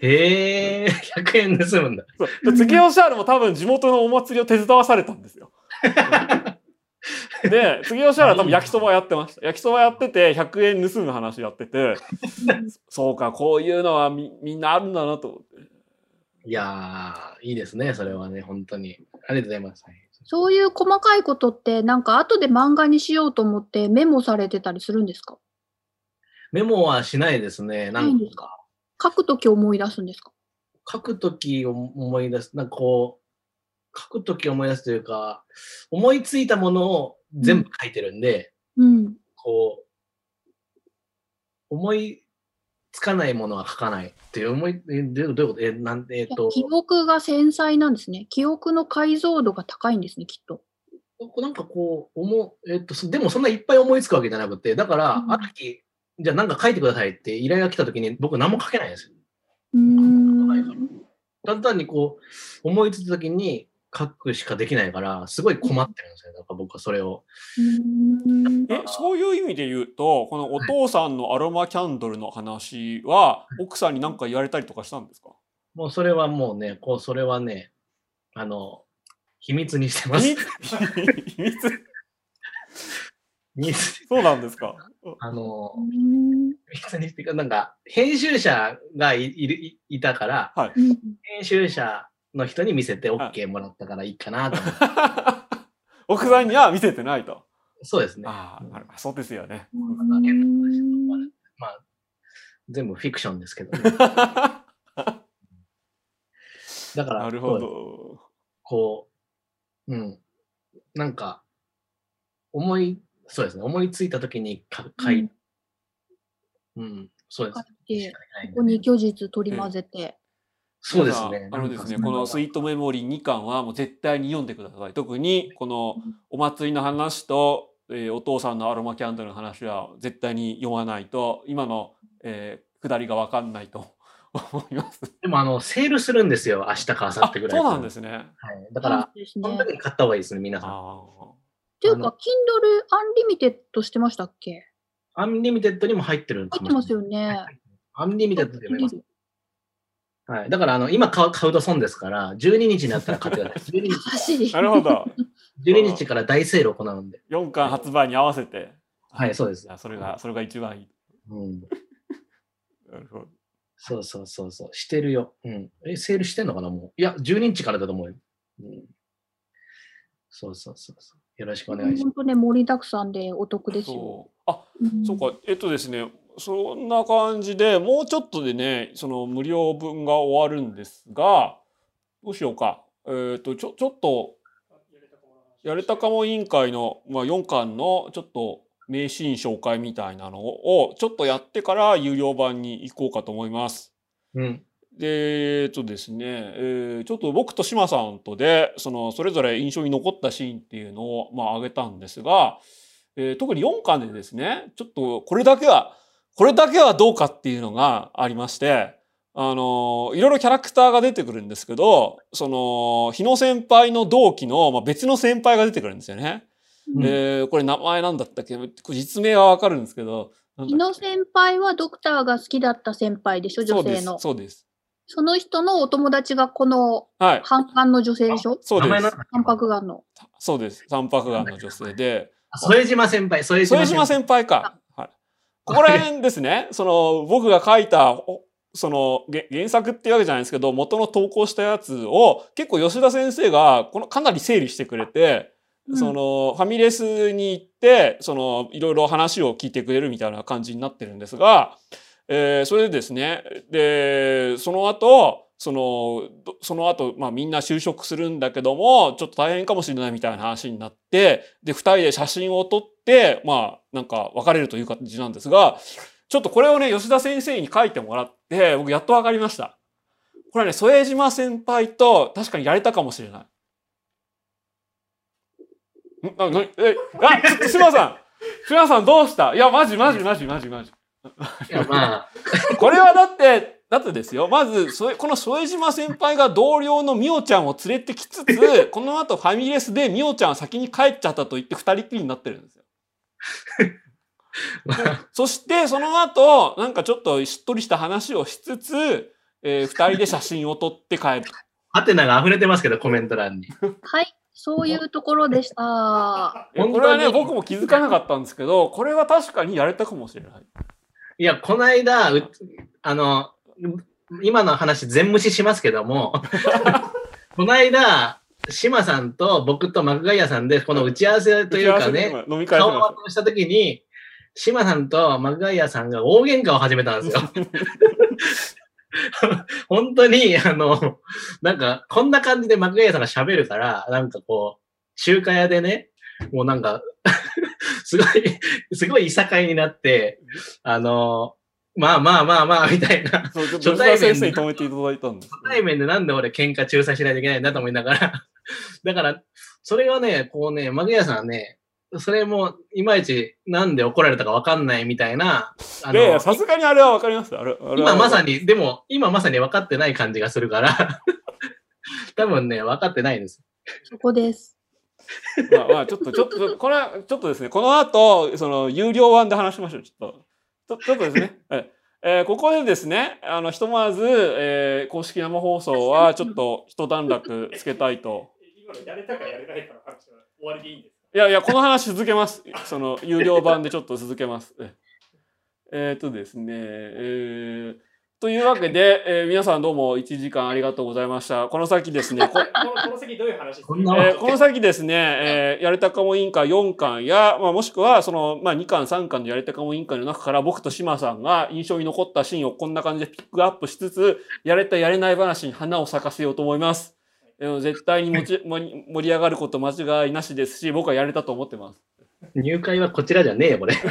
へえ、100円盗むんだ。そうで柘植義治も多分地元のお祭りを手伝わされたんですよ。で柘植義治は多分焼きそばやってました焼きそばやってて100円盗む話やってて <laughs> そうかこういうのはみみんなあるんだなと思っていやー、いいですね、それはね、本当に。ありがとうございます。はいそういう細かいことって、なんか後で漫画にしようと思ってメモされてたりするんですか？メモはしないですね。なないんんですか？書くとき思い出すんですか？書くとき思い出す、なんかこう、書くとき思い出すというか、思いついたものを全部書いてるんで、うん。こう、思いつかないものは書かないっていう思い、えどういうこと？え、なんで、えっと、記憶が繊細なんですね。記憶の解像度が高いんですね、きっと。なんかこう、思う、えっと、そでもそんないっぱい思いつくわけじゃなくて、だから、うんある日、じゃあなんか書いてくださいって依頼が来たときに僕何も書けないんですよ。うーん。ただ単にこう、思いついたときに書くしかできないから、すごい困ってるんですよ。だから僕はそれを。うーんえそういう意味で言うとこのお父さんのアロマキャンドルの話は奥さんに何か言われたりとかしたんですか？もうそれはもうね、こう、それはね、あの、秘密にしてます。秘密？秘密？<laughs> 秘密そうなんですか？あのなんか、編集者がいいるいいたから、はいうん編集者の人に見せて OK もらったからいいかなと思って。<laughs> 奥さんには見せてないと。そうですね。ああなるほどそうですよね。うんまあ、全部フィクションですけどね。な <laughs> だから、るほど。こう、うん。なんか、思い、そうですね。思いついたときにか書い、うん、そうです。書いてここに虚実取り混ぜて。そうですね。あのですね、このスイートメモリー2巻はもう絶対に読んでください。特にこのお祭りの話と、えーお父さんのアロマキャンドルの話は絶対に読まないと今の、えー、下りがわかんないと <laughs> 思います。でも、あの、セールするんですよ。明日か明後あ日ぐらい。そうなんですね。はい。だから、ねその時に買った方がいいですね、皆さん。ていうか、あの Kindle Unlimited してましたっけ？ Unlimited にも入ってるか入ってます。よね。 Unlimited で読めます。はい。だから、あの、今買う買うと損ですから、12日になったら買ってください。<laughs> 12日、なるほど。<laughs> 12日から大セールを行うんで。4巻発売に合わせて。はい、そうですそれが、それが一番いい。うん。<laughs> なるほど。そうそうそうそう。してるよ。うん。え、セールしてんのかなもう。いや、12日からだと思うよ。うん。そうそうそうそう。よろしくお願いしま本当ね、盛りだくさんでお得ですよ。そう。あ、うんそうか。えっとですね、そんな感じでもうちょっとでね、その無料分が終わるんですが、どうしようか。えっと、ちょ、ちょっと、やれたかも委員会の、まあ、4巻のちょっと名シーン紹介みたいなのをちょっとやってから有料版に行こうかと思います。す。うん。で、えっとですね、えーちょっと僕と島さんとで、その、それぞれ印象に残ったシーンっていうのを、まあ、挙げたんですが、えー特に4巻でですね、ちょっとこれだけは、これだけはどうかっていうのがありまして、あの、いろいろキャラクターが出てくるんですけど、その、日野先輩の同期の、まあ、別の先輩が出てくるんですよね。うんえーこれ名前なんだったっけ？実名はわかるんですけど、日野先輩はドクターが好きだった先輩でしょ、けそうです女性の。そうです。その人のお友達がこのはい。半眼の女性でしょ？そうです名前な。半白眼の。そうです。三白眼の女性で、あ添島先輩、添島副島先輩か。はい。ここら辺ですね、<laughs> その、僕が書いた、おその、げ原作っていうわけじゃないですけど、元の投稿したやつを、結構吉田先生が、この、かなり整理してくれて、うんその、ファミレスに行って、その、いろいろ話を聞いてくれるみたいな感じになってるんですが、えーそれでですね、で、その後、その、その後、まあみんな就職するんだけども、ちょっと大変かもしれないみたいな話になって、で、二人で写真を撮って、まあ、なんか別れるという感じなんですが、ちょっとこれをね、吉田先生に書いてもらって、僕やっと分かりました。これはね、添島先輩と確かにやれたかもしれない。ん？あ、なに、え、あ、ちょっと島さん島さんどうした？いや、マジマジマジマジマジ。いや、まあ、<laughs> これはだって、だってですよ。まず、それこの添島先輩が同僚のみおちゃんを連れてきつつ、<laughs> この後ファミレスでみおちゃんは先に帰っちゃったと言って二人っきりになってるんですよ。<laughs> まあ、そして、その後、なんかちょっとしっとりした話をしつつ、えー二人で写真を撮って帰る。ハテナが溢れてますけど、コメント欄に。はい、そういうところでした。えこれはね、僕も気づかなかったんですけど、これは確かにやれたかもしれない。いや、この間、うあの、今の話全無視しますけども、<laughs> この間、島さんと僕とマクガイアさんで、この打ち合わせというかね、飲み会し顔ま合わせをしたときに、島さんとマクガイアさんが大喧嘩を始めたんですよ。<laughs> 本当に、あの、なんか、こんな感じでマクガイアさんが喋るから、なんかこう、中華屋でね、もうなんか、すごい、すごいいさかいになって、あの、まあまあまあまあ、みたいな。初対面先生に止めていただいたんです。初対面でなんで俺喧嘩仲裁しないといけないんだと思いながら。<laughs> だから、それはね、こうね、マグヤさんはね、それもいまいちなんで怒られたかわかんないみたいな、あいやいや、さすがにあれはわかります。あれあれは今まさに、でも今まさに分かってない感じがするから、<laughs> 多分ね、分かってないです。そこです。まあまあ、ちょっと、ちょっと、これは、ちょっとですね、この後、その、有料版で話しましょう。ちょっと、ちょっとですね。ええーここでですね、あの、ひとまず、えー公式生放送は、ちょっと一段落つけたいと。今のやれたかやれないかの話は終わりでいいんですか？いやいや、この話続けます。その、有料版でちょっと続けます。ええーっとですね、えーというわけで、えー皆さんどうも1時間ありがとうございました。この先ですね、こ <laughs> このこの先どういう話ですか？えーこの先ですね、えーやれたかも委員会4巻や、まあ、もしくはその、まあ、2巻3巻のやれたかも委員会の中から僕と島さんが印象に残ったシーンをこんな感じでピックアップしつつやれたやれない話に花を咲かせようと思います。えー絶対にもち <laughs> 盛り盛り上がること間違いなしですし僕はやれたと思ってます。入会はこちらじゃねえよ、これ。<laughs>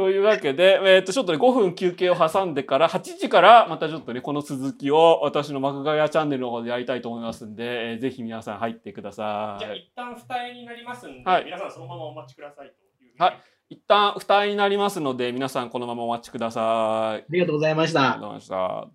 というわけで、えー、とちょっとね5分休憩を挟んでから8時からまたちょっとねこの続きを私の幕ヶ谷チャンネルの方でやりたいと思いますんで、えーぜひ皆さん入ってください。じゃあ一旦二重になりますんで、はい皆さんそのままお待ちくださいという。はい一旦負担になりますので皆さんこのままお待ちください。ありがとうございましたありがとう。ございました。